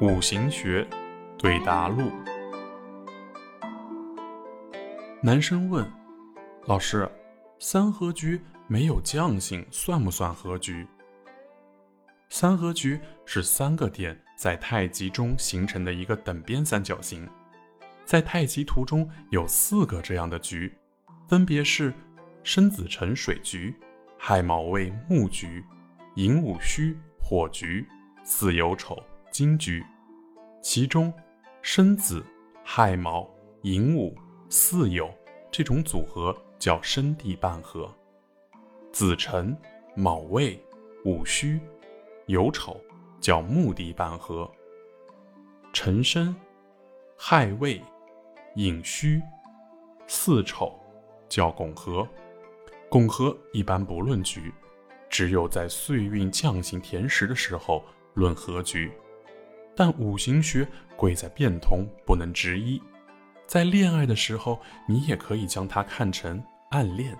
五行学对答录。男生问：“老师，三合局没有将星，算不算合局？”三合局是三个点在太极中形成的一个等边三角形，在太极图中有四个这样的局，分别是申子辰水局、亥卯未木局、寅午戌火局、巳酉丑金局。其中，申子、亥卯、寅午、巳酉这种组合叫申地半合；子辰、卯未、午戌、酉丑叫木地半合；辰申、亥未、寅戌、巳丑叫拱合。拱合一般不论局，只有在岁运将星填实的时候论合局。但五行学贵在变通，不能执一。在恋爱的时候，你也可以将它看成暗恋。